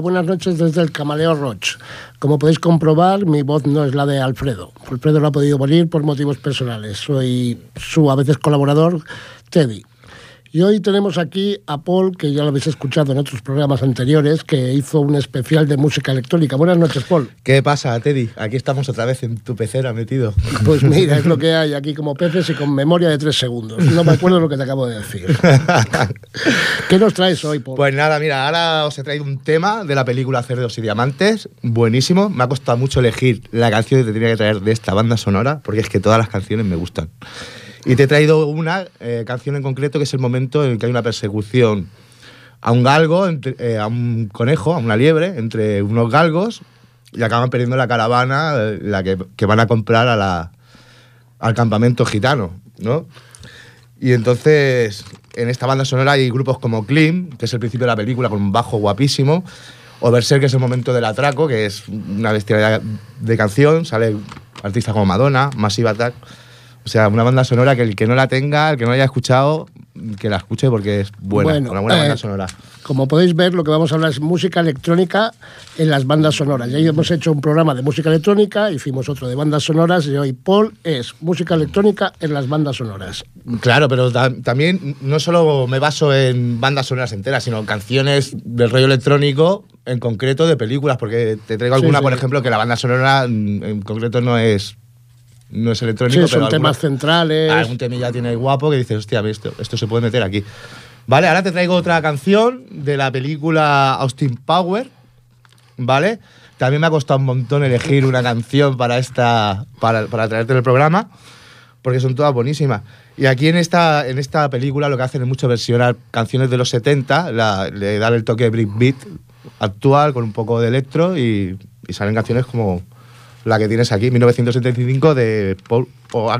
Buenas noches desde el Camaleo Roch. Como podéis comprobar, mi voz no es la de Alfredo. Alfredo no ha podido venir por motivos personales. Soy su a veces colaborador, Teddy. Y hoy tenemos aquí a Paul, que ya lo habéis escuchado en otros programas anteriores, que hizo un especial de música electrónica. Buenas noches, Paul. ¿Qué pasa, Teddy? Aquí estamos otra vez en tu pecera metido. Pues mira, es lo que hay aquí como peces y con memoria de tres segundos. No me acuerdo lo que te acabo de decir. ¿Qué nos traes hoy, Paul? Pues nada, mira, ahora os he traído un tema de la película Cerdos y Diamantes, buenísimo. Me ha costado mucho elegir la canción que te tenía que traer de esta banda sonora, porque es que todas las canciones me gustan. Y te he traído una eh, canción en concreto que es el momento en que hay una persecución a un galgo, eh, a un conejo, a una liebre, entre unos galgos y acaban perdiendo la caravana eh, la que, van a comprar a la, al campamento gitano, ¿no? Y entonces, en esta banda sonora hay grupos como Klim, que es el principio de la película, con un bajo guapísimo, o Berserk, que es el momento del atraco, que es una bestialidad de canción, sale artistas como Madonna, Massive Attack. O sea, una banda sonora que el que no la tenga, el que no la haya escuchado, que la escuche porque es buena, una buena banda eh, sonora. Como podéis ver, lo que vamos a hablar es música electrónica en las bandas sonoras. Ya hemos hecho un programa de música electrónica, hicimos otro de bandas sonoras y hoy Paul es música electrónica en las bandas sonoras. Claro, pero también no solo me baso en bandas sonoras enteras, sino en canciones del rollo electrónico, en concreto de películas, porque te traigo alguna, por ejemplo, que la banda sonora en concreto no es no es electrónico, sí, son temas centrales. Algún ya tiene guapo que dices, hostia, esto, esto se puede meter aquí. Vale, ahora te traigo otra canción de la película Austin Power, ¿vale? También me ha costado un montón elegir una canción para, esta, para, para traerte el programa, porque son todas buenísimas. Y aquí en esta, en esta película lo que hacen es mucho versionar canciones de los 70, le dan el toque breakbeat actual con un poco de electro y, y salen canciones como la que tienes aquí, 1975 de Paul o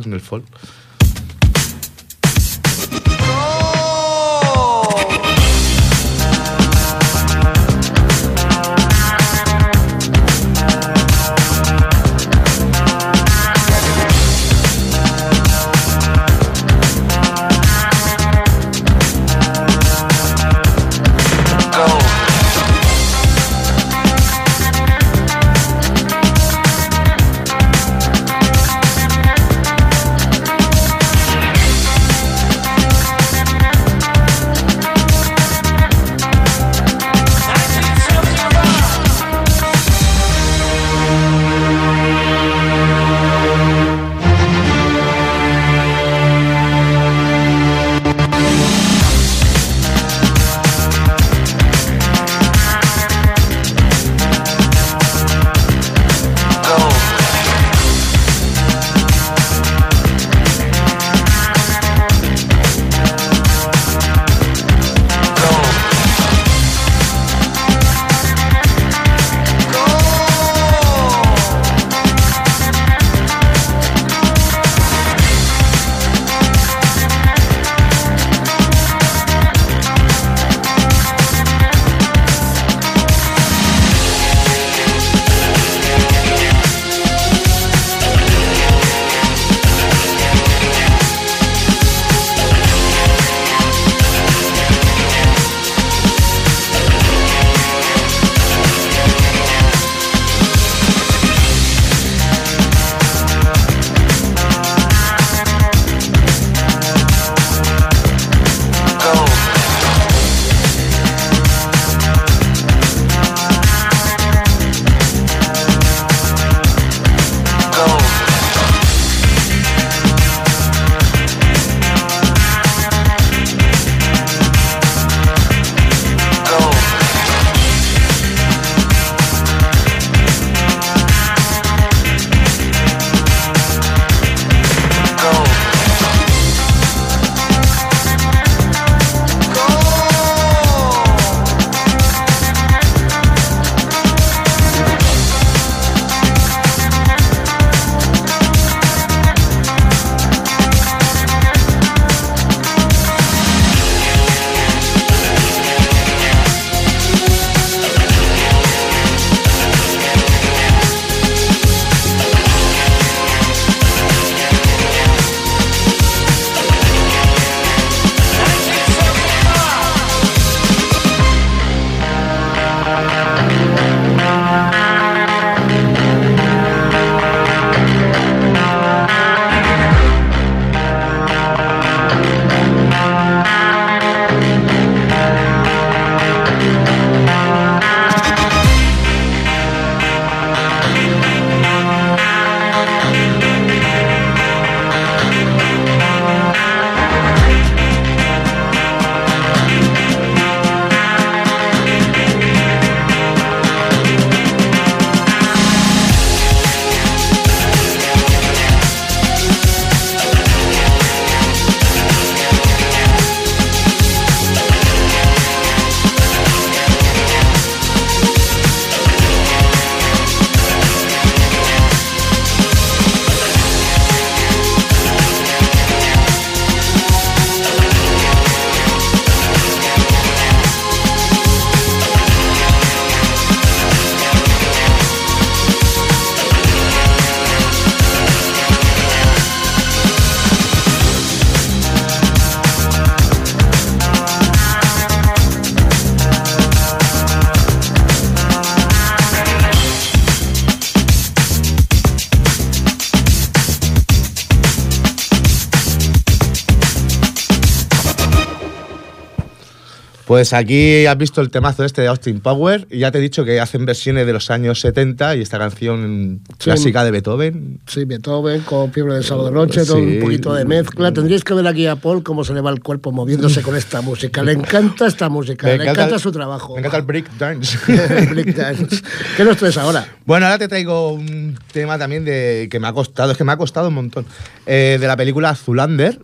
Pues aquí has visto el temazo este de Austin Power y ya te he dicho que hacen versiones de los años 70 y esta canción clásica de Beethoven. Sí, Beethoven con fiebre de sábado noche, Sí. un poquito de mezcla. Tendríais que ver aquí a Paul cómo se le va el cuerpo moviéndose con esta música. Le encanta esta música, le encanta, su trabajo. Me encanta el break dance. Break dance. ¿Qué nos traes ahora? Bueno, ahora te traigo un tema también de que me ha costado, es que me ha costado un montón, eh, de la película Zulander,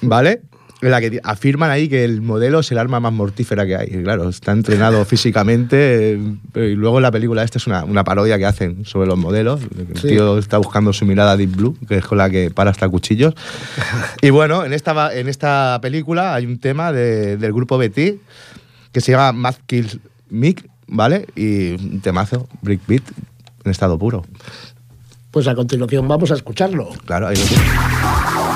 ¿vale? En la que afirman ahí que el modelo es el arma más mortífera que hay. Y claro, está entrenado físicamente. eh, y luego en la película esta es una, una parodia que hacen sobre los modelos. El Sí. tío está buscando su mirada Deep Blue, que es con la que para hasta cuchillos. y bueno, en esta, en esta película hay un tema de- del grupo Betty que se llama Math Kills Mick, ¿vale? Y un temazo, Breakbeat, en estado puro. Pues a continuación vamos a escucharlo. Claro, ahí lo.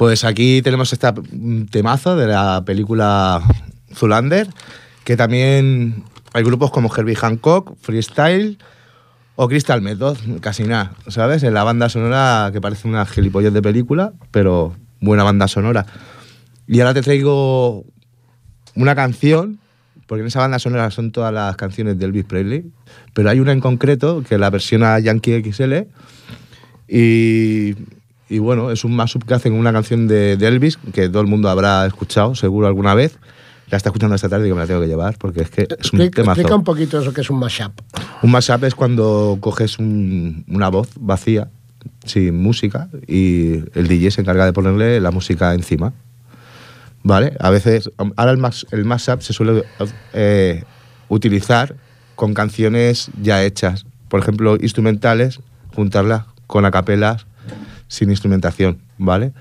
Pues aquí tenemos este temazo de la película Zulander, que también hay grupos como Herbie Hancock, Freestyle o Crystal Method, casi nada, ¿sabes? En la banda sonora que parece una gilipollez de película, pero buena banda sonora. Y ahora te traigo una canción, porque en esa banda sonora son todas las canciones de Elvis Presley, pero hay una en concreto que la versiona Yankee XL y, y bueno, es un mashup que hacen una canción de, de Elvis que todo el mundo habrá escuchado seguro alguna vez. La está escuchando esta tarde y que me la tengo que llevar porque es que es un Explica, explica un poquito eso que es un mashup. Un mashup es cuando coges un- una voz vacía, sin música, y el DJ se encarga de ponerle la música encima. ¿Vale? A veces, ahora el, mas- el mashup se suele eh, utilizar con canciones ya hechas. Por ejemplo, instrumentales, juntarlas con acapelas sin instrumentación, ¿vale?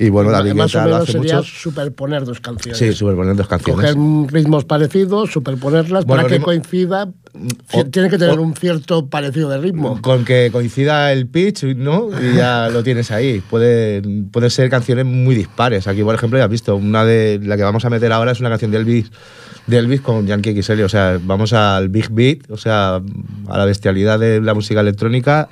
Y bueno, David Más o Guetta lo menos hace sería mucho. superponer dos canciones. Sí, superponer dos canciones. Coger mm, ritmos parecidos, superponerlas Bueno, para que ritmo- coincida. o- Tiene que tener o- un cierto parecido de ritmo. Con que coincida el pitch, ¿no? Y ya lo tienes ahí. Puede, pueden ser canciones muy dispares. Aquí, por ejemplo, ya has visto, una de la que vamos a meter ahora es una canción de Elvis, de Elvis con Yankee XL. O sea, vamos al big beat, o sea, a la bestialidad de la música electrónica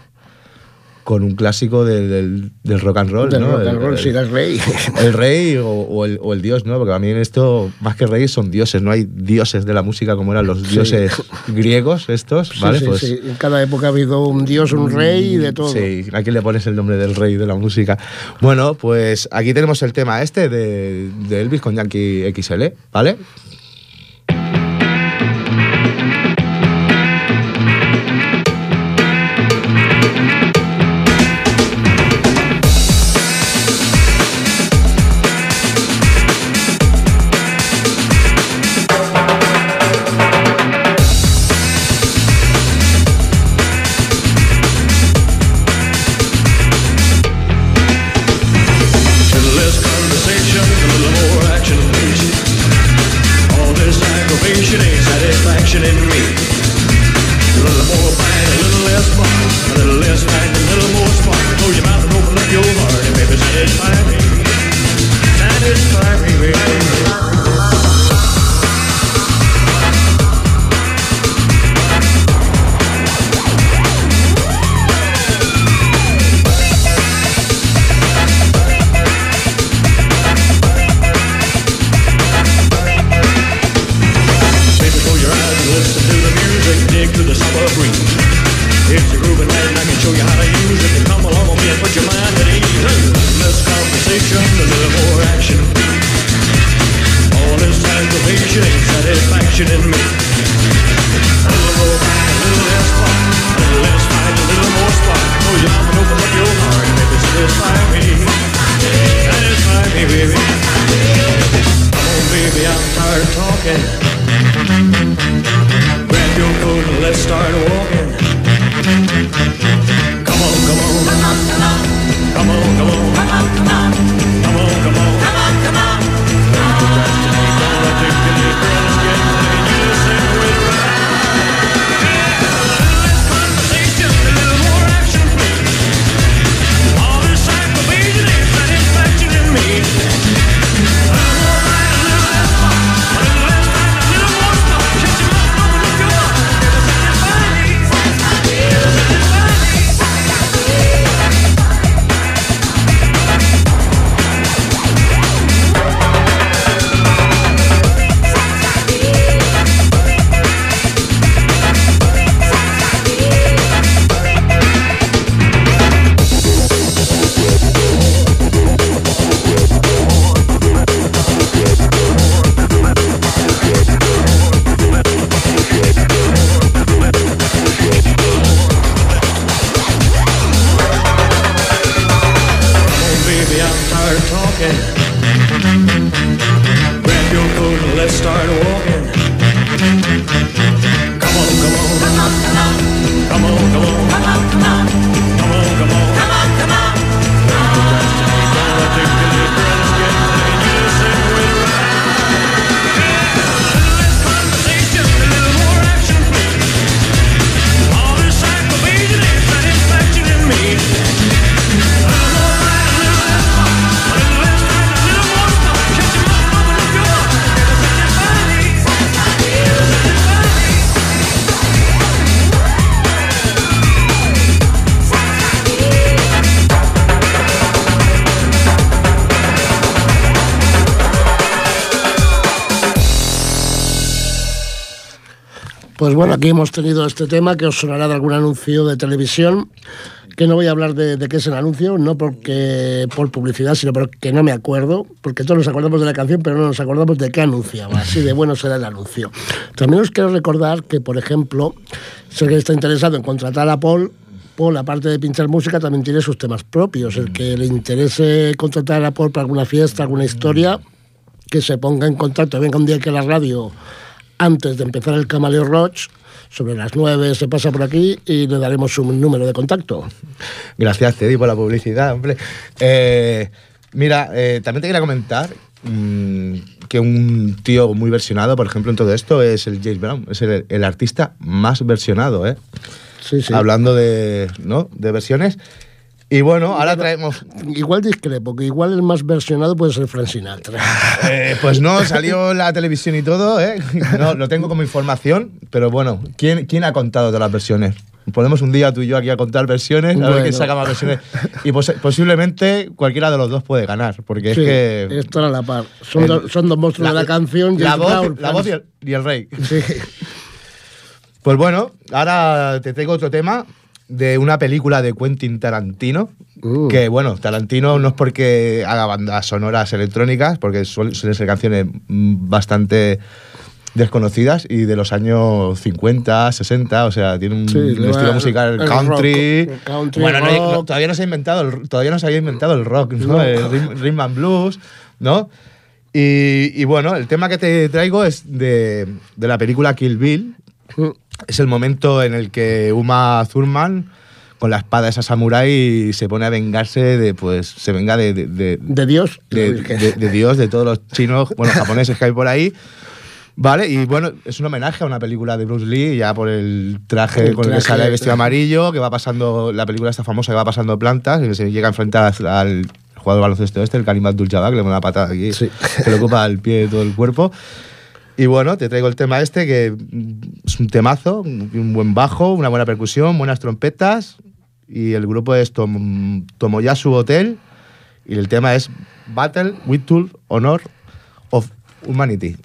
con un clásico del, del- del rock and roll, Del ¿no? rock and El- roll, rey. el rey o, o el, o el dios, ¿no? Porque a mí en esto, más que reyes, son dioses, ¿no? Hay dioses de la música como eran los Sí. dioses griegos estos, ¿vale? sí, pues, sí. En cada época ha habido un dios, un rey y de todo. Sí, aquí le pones el nombre del rey de la música. Bueno, pues aquí tenemos el tema este de, de Elvis con Yankee XL, ¿vale? Pues bueno, aquí hemos tenido este tema que os sonará de algún anuncio de televisión, que no voy a hablar de, qué es el anuncio, no porque por publicidad, sino porque no me acuerdo, porque todos nos acordamos de la canción, pero no nos acordamos de qué anunciaba, así de bueno será el anuncio. También os quiero recordar que, por ejemplo, si alguien está interesado en contratar a Paul, Paul, aparte de pinchar música, también tiene sus temas propios. El que le interese contratar a Paul para alguna fiesta, alguna historia, que se ponga en contacto, venga un día que la radio, antes de empezar el Camaleo Roach, sobre las 9 se pasa por aquí y le daremos su número de contacto. Gracias, Teddy, por la publicidad, hombre. Eh, mira, eh, también te quería comentar mm, que un tío muy versionado, por ejemplo, en todo esto es el James Brown. Es el, el artista más versionado, ¿eh? Sí, sí. Hablando de, ¿no? de versiones. Y bueno, ahora traemos... Igual discrepo, que igual el más versionado puede ser Frank Sinatra. Eh, pues no, salió la televisión y todo, ¿eh? No, lo tengo como información, pero bueno, ¿quién, quién ha contado todas las versiones? Ponemos un día tú y yo aquí a contar versiones, a ver Bueno. quién saca más versiones. Y pos- posiblemente cualquiera de los dos puede ganar, porque Sí, es que... están a la par. Son, el- dos- son dos monstruos de la canción. La voz, Brown, la voz y, el, y el rey. Sí. Pues bueno, ahora te traigo otro tema de una película de Quentin Tarantino. Uh. Que bueno, Tarantino no es porque haga bandas sonoras electrónicas, porque suel- suelen ser canciones mm, bastante desconocidas y de los años 50, 60, o sea, tiene un Sí, estilo musical el country. rock, country, bueno, no no- todavía no se ha inventado el, todavía no se había inventado el rock, ¿no? No. El rhythm, rhythm and blues, ¿no? Y, y bueno, el tema que te traigo es de, de la película Kill Bill, es el momento en el que Uma Thurman, con la espada esa samurái, se pone a vengarse de, pues, se venga de, de, de- De Dios. de- de- Dios, de todos los chinos, bueno, japoneses que hay por ahí. Vale, y bueno, es un homenaje a una película de Bruce Lee, ya por el traje El con el que traje, sale vestido amarillo, que va pasando, la película está famosa, que va pasando plantas, y que se llega a enfrentar al, jugador baloncesto este, el Karim Abdul-Jabbar, que le pone una patada aquí, Sí. que le ocupa el pie de todo el cuerpo. Y bueno, te traigo el tema este, que mm, es un temazo, un buen bajo, una buena percusión, buenas trompetas, y el grupo es Tom, Tomoyasu Hotel, y el tema es Battle with Tool Honor of Humanity.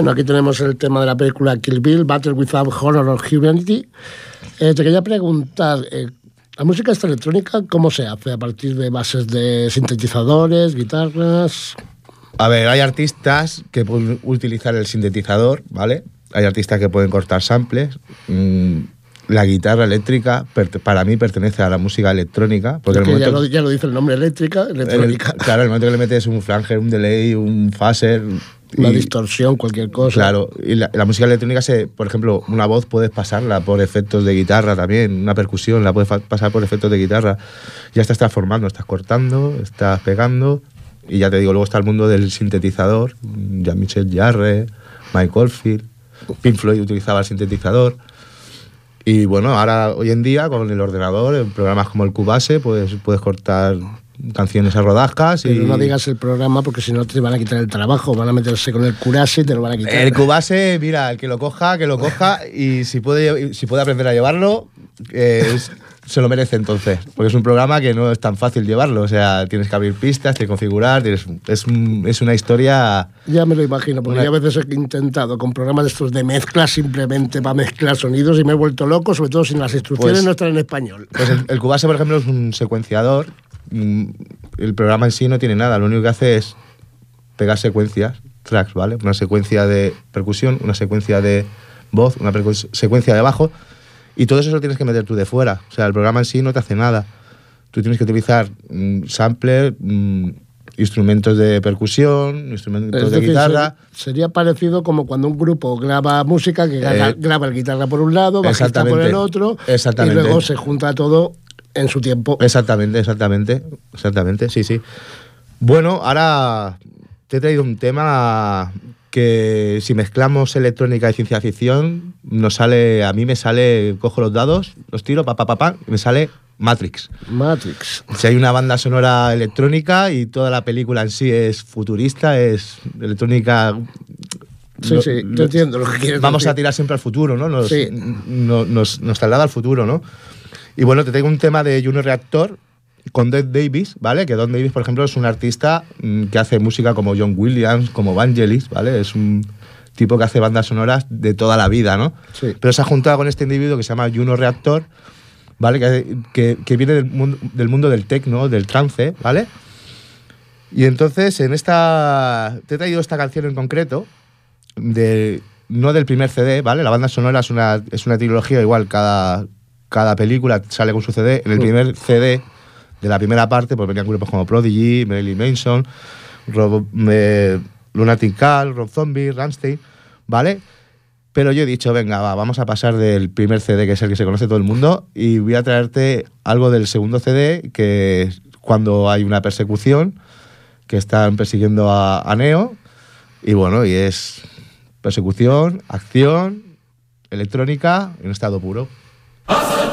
Bueno, aquí tenemos el tema de la película Kill Bill, Battle Without Honor of Humanity. Eh, te quería preguntar, eh, La música esta electrónica, ¿cómo se hace? ¿A partir de bases de sintetizadores, guitarras? A ver, hay artistas que pueden utilizar el sintetizador, ¿vale? Hay artistas que pueden cortar samples. Mm, la guitarra eléctrica para mí pertenece a la música electrónica. Porque el ya, lo, ya lo dice el nombre eléctrica, el- electrónica. claro, el momento que le metes un flanger, un delay, un phaser. Una y- distorsión, cualquier cosa. Claro, y la, la música electrónica, se, por ejemplo, una voz puedes pasarla por efectos de guitarra también, una percusión la puedes pasar por efectos de guitarra. Ya estás transformando, estás cortando, estás pegando, y ya te digo, luego está el mundo del sintetizador, Jean-Michel Jarre, Mike Oldfield, Pink Floyd utilizaba el sintetizador. Y bueno, ahora hoy en día con el ordenador, en programas como el Cubase, pues puedes cortar canciones a rodascas. Pero y no digas el programa porque si no te van a quitar el trabajo, van a meterse con el curase y te lo van a quitar. El Cubase, mira, el que lo coja, que lo coja y si puede, si puede aprender a llevarlo, eh, es- se lo merece entonces. Porque es un programa que no es tan fácil llevarlo. O sea, tienes que abrir pistas, tienes que configurar, tienes- es, un- es una historia... Ya me lo imagino, porque Una- yo a veces he intentado con programas de estos de mezcla simplemente para mezclar sonidos y me he vuelto loco, sobre todo si las instrucciones Pues- no están en español. Pues el, el Cubase, por ejemplo, es un secuenciador. El programa en sí no tiene nada. Lo único que hace es pegar secuencias, tracks, ¿vale? Una secuencia de percusión, una secuencia de voz, una secuencia de bajo. Y todo eso lo tienes que meter tú de fuera. O sea, el programa en sí no te hace nada. Tú tienes que utilizar mm, sampler, mm, instrumentos de percusión, instrumentos Es de decir, guitarra. ser- sería parecido como cuando un grupo graba música, que graba, Eh, graba el guitarra por un lado, bajista por el otro, y luego se junta todo en su tiempo. Exactamente, exactamente. Exactamente, sí, sí. Bueno, ahora te he traído un tema que si mezclamos electrónica y ciencia ficción, nos sale, a mí me sale, cojo los dados, los tiro, pa, pa, pa, pa, y me sale Matrix. Matrix. Si hay una banda sonora electrónica y toda la película en sí es futurista, es electrónica. Sí, lo- sí, te entiendo lo que quieres Vamos decir. a tirar siempre al futuro, ¿no? Nos, Sí. no- nos, nos traslada al futuro, ¿no? Y bueno, te tengo un tema de Juno Reactor con Dead Davis, ¿vale? Que Don Davis, por ejemplo, es un artista mm, que hace música como John Williams, como Vangelis, ¿vale? Es un tipo que hace bandas sonoras de toda la vida, ¿no? Sí. Pero se ha juntado con este individuo que se llama Juno Reactor, ¿vale? Que, que- que viene del mundo, del mundo del techno, del trance, ¿vale? Y entonces, en esta. Te he traído esta canción en concreto, de, no del primer CD, ¿vale? La banda sonora es una, es una trilogía, igual cada, cada película sale con su CD. En el Mm. primer CD de la primera parte, pues venían grupos como Prodigy, Marilyn Manson, Rob, eh, Lunatic Call, Rob Zombie, Rammstein, ¿vale? Pero yo he dicho, venga, va, vamos a pasar del primer CD, que es el que se conoce todo el mundo, y voy a traerte algo del segundo CD, que es cuando hay una persecución, que están persiguiendo a, a Neo, y bueno, y es persecución, acción, electrónica, en estado puro. Awesome.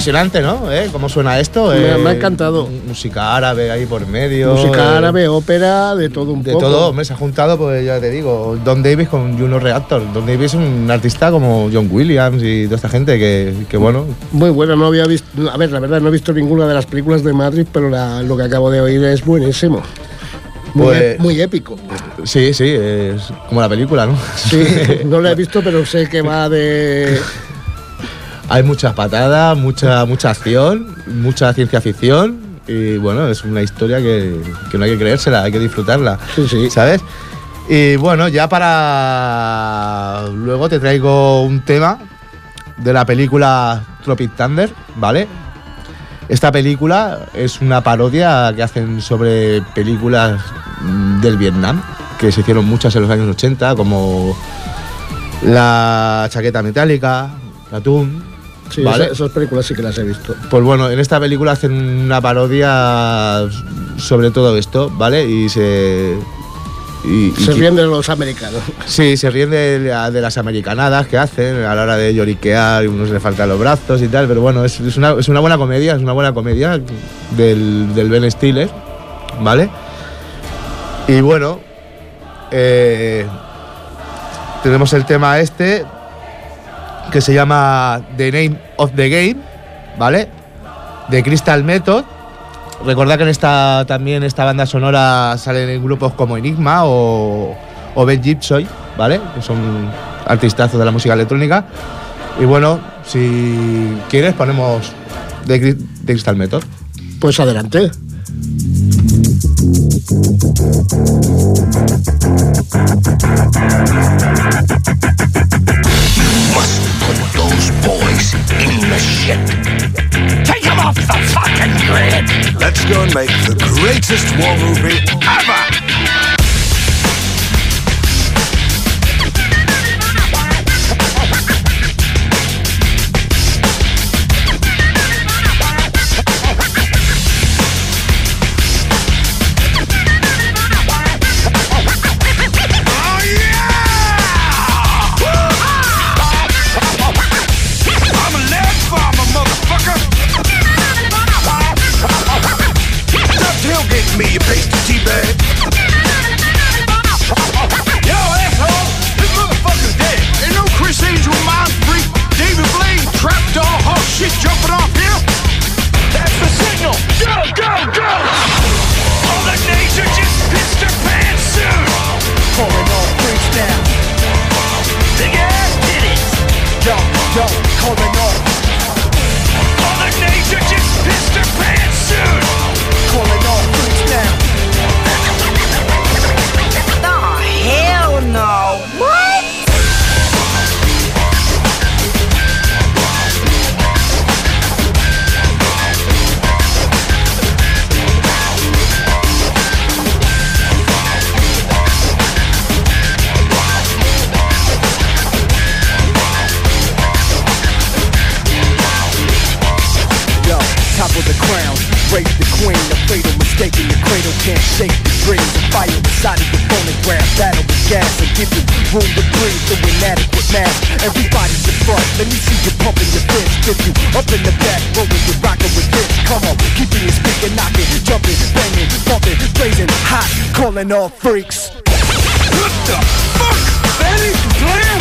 Impresionante, ¿no? ¿Eh? ¿Cómo suena esto? Me- Eh, me ha encantado. Música árabe ahí por medio. Música eh, árabe, ópera, de todo un De poco. todo, hombre, se ha juntado, pues ya te digo, Don Davis con Juno Reactor. Don Davis es un artista como John Williams y toda esta gente que, que bueno, Muy bueno, no había visto. A ver, la verdad, no he visto ninguna de las películas de Madrid, pero la- lo que acabo de oír es buenísimo. Muy, Pues- muy épico. sí, sí, es como la película, ¿no? Sí, no la he visto, pero sé que va de. Hay muchas patadas, mucha, mucha acción, mucha ciencia ficción y bueno, es una historia que, que no hay que creérsela, hay que disfrutarla. Sí, sí. ¿Sabes? Y bueno, ya para. Luego te traigo un tema de la película Tropic Thunder, ¿vale? Esta película es una parodia que hacen sobre películas del Vietnam, que se hicieron muchas en los años 80, como La chaqueta metálica, Platoon, Sí, ¿vale? esa- esas películas sí que las he visto. Pues bueno, en esta película hacen una parodia sobre todo esto, ¿vale? Y se. y- y Se ríen de los americanos. Sí, se ríen de, la- de las americanadas que hacen a la hora de lloriquear y unos le faltan los brazos y tal, pero bueno, es, es una, es una buena comedia, es una buena comedia del, del Ben Stiller, ¿vale? Y bueno, eh, tenemos el tema este que se llama The Name of the Game, ¿vale? De Crystal Method. Recordad que en esta también esta banda sonora salen en grupos como Enigma o, o Ben Gibson, ¿vale? Que son artistazos de la música electrónica. Y bueno, si quieres ponemos de, de Crystal Method. Pues adelante. Boys in the shit. Take them off the fucking grid. Let's go and make the greatest war movie ever! Back, rolling, you're rocking with this. Come on, keeping your speaker knocking, jumping, banging, bumping, blazing hot, calling all freaks. What the fuck? That the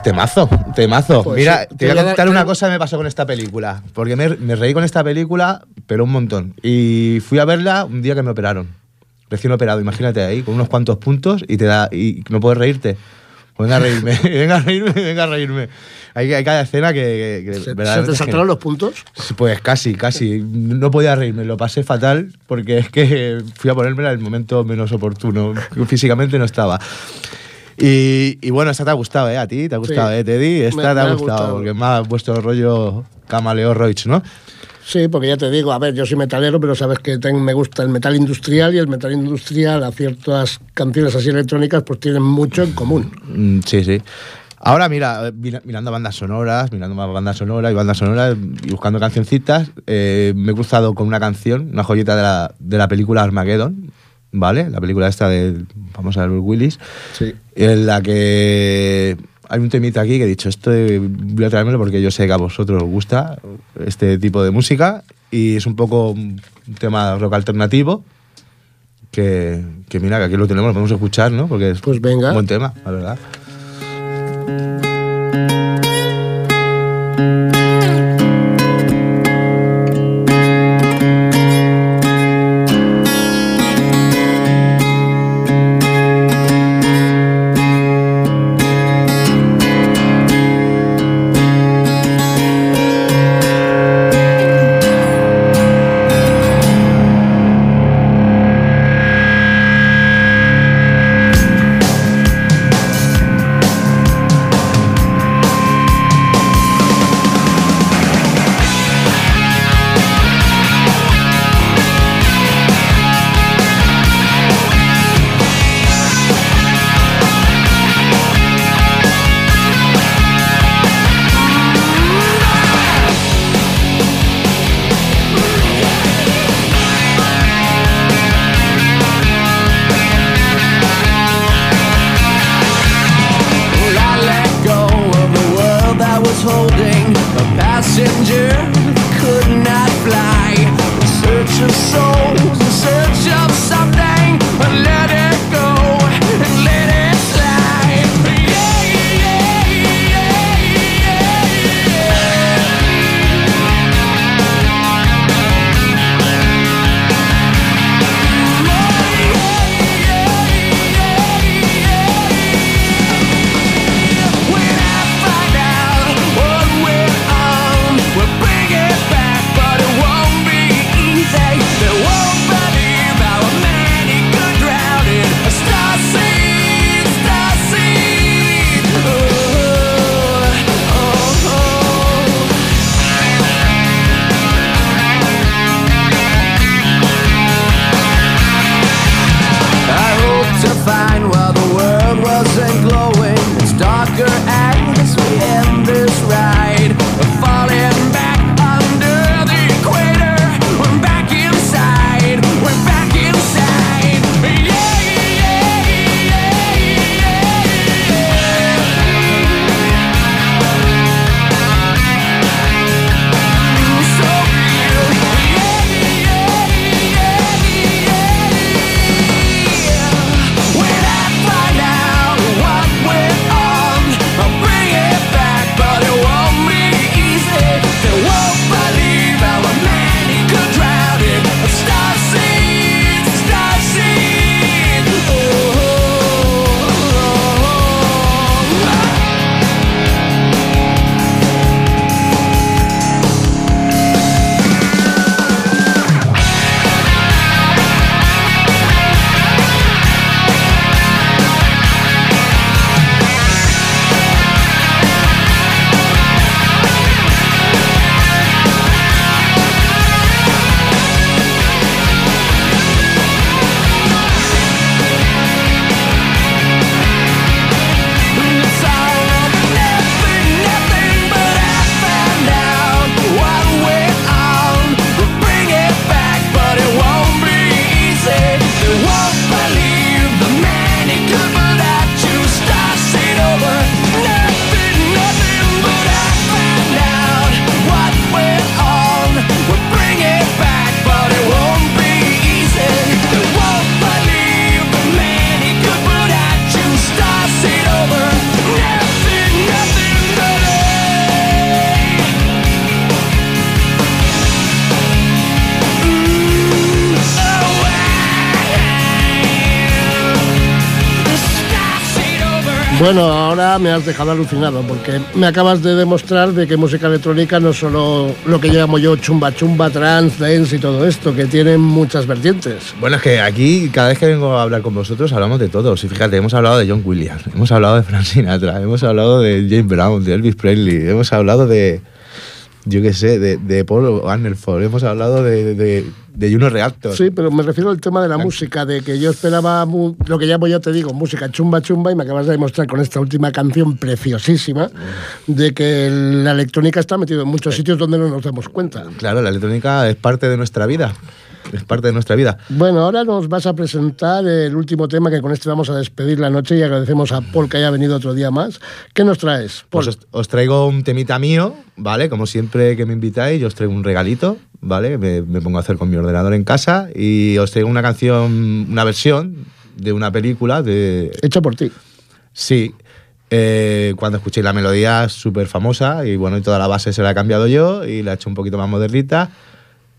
Pues temazo, temazo. Pues Mira, sí, te voy a contar una cosa que me pasó con esta película. Porque me, me reí con esta película, pero un montón. Y fui a verla un día que me operaron. Recién operado, imagínate ahí, con unos cuantos puntos y te da y no puedes reírte. Pues venga a reírme, venga a reírme, venga a reírme. Hay, hay cada escena que, que- que ¿Se, se te saltaron los puntos? Pues casi, casi. No podía reírme, lo pasé fatal porque es que fui a ponérmela en el momento menos oportuno. Físicamente no estaba. Y, y bueno, esta te ha gustado, ¿eh? A ti te ha gustado, Sí. ¿eh, Teddy? Esta Me- te ha me ha gustado, gustado. porque es más vuestro rollo Camaleo Roach, ¿no? Sí, porque ya te digo, a ver, yo soy metalero, pero sabes que ten- me gusta el metal industrial y el metal industrial a ciertas canciones así electrónicas pues tienen mucho en común. Mm, sí, sí. Ahora, mira, mira- mirando bandas sonoras, mirando más bandas sonoras y bandas sonoras y buscando cancioncitas, eh, me he cruzado con una canción, una joyita de la, de la película Armageddon, ¿vale? La película esta de, vamos a ver, Willis, Sí. en la que hay un temita aquí que he dicho, esto voy a traérmelo porque yo sé que a vosotros os gusta este tipo de música y es un poco un tema rock alternativo que, que mira, que aquí lo tenemos, lo podemos escuchar, ¿no? Porque es Pues venga. un buen tema, la verdad. Bueno, ahora me has dejado alucinado porque me acabas de demostrar de que música electrónica no es solo lo que llamo yo chumba chumba, trance, dance y todo esto, que tienen muchas vertientes. Bueno, es que aquí, cada vez que vengo a hablar con vosotros, hablamos de todos. Y fíjate, hemos hablado de John Williams, hemos hablado de Frank Sinatra, hemos hablado de James Brown, de Elvis Presley, hemos hablado de, yo qué sé, de, de Paul Arnerford, hemos hablado de, de, de Juno Reactor. Sí, pero me refiero al tema de la música, de que yo esperaba mu- lo que llamo yo te digo, música chumba chumba, y me acabas de demostrar con esta última canción preciosísima de que la electrónica está metida en muchos sitios donde no nos damos cuenta. Claro, la electrónica es parte de nuestra vida. Es parte de nuestra vida. Bueno, ahora nos vas a presentar el último tema que con este vamos a despedir la noche y agradecemos a Paul que haya venido otro día más. ¿Qué nos traes? Paul? Pues os, os traigo un temita mío, ¿vale? Como siempre que me invitáis, yo os traigo un regalito, ¿vale? Me, me pongo a hacer con mi ordenador en casa y os traigo una canción, una versión de una película de... Hecha por ti. Sí. eh, cuando escuchéis la melodía súper famosa y bueno, y toda la base se la he cambiado yo y la he hecho un poquito más modernita.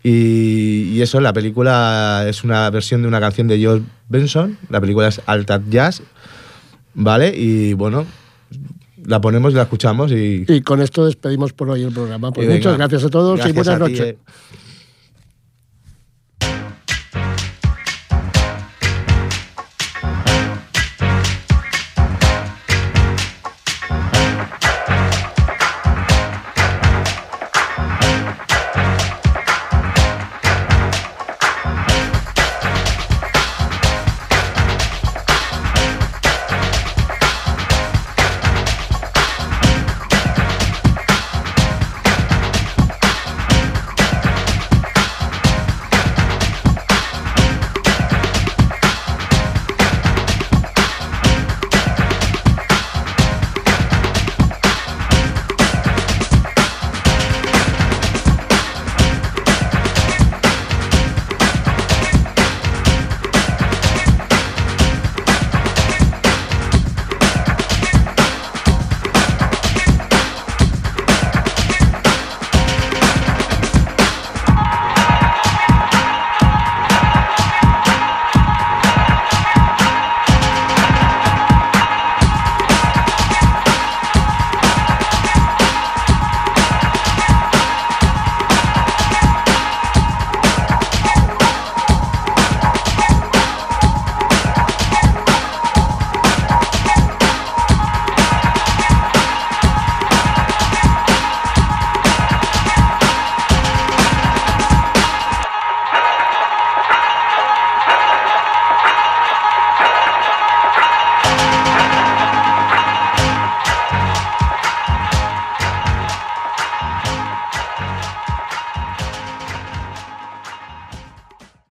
Y, y eso, la película es una versión de una canción de George Benson. La película es Alta Jazz, ¿vale? Y bueno, la ponemos y la escuchamos y... Y con esto despedimos por hoy el programa. Pues y venga. muchas gracias a todos y buenas ti, noches. eh.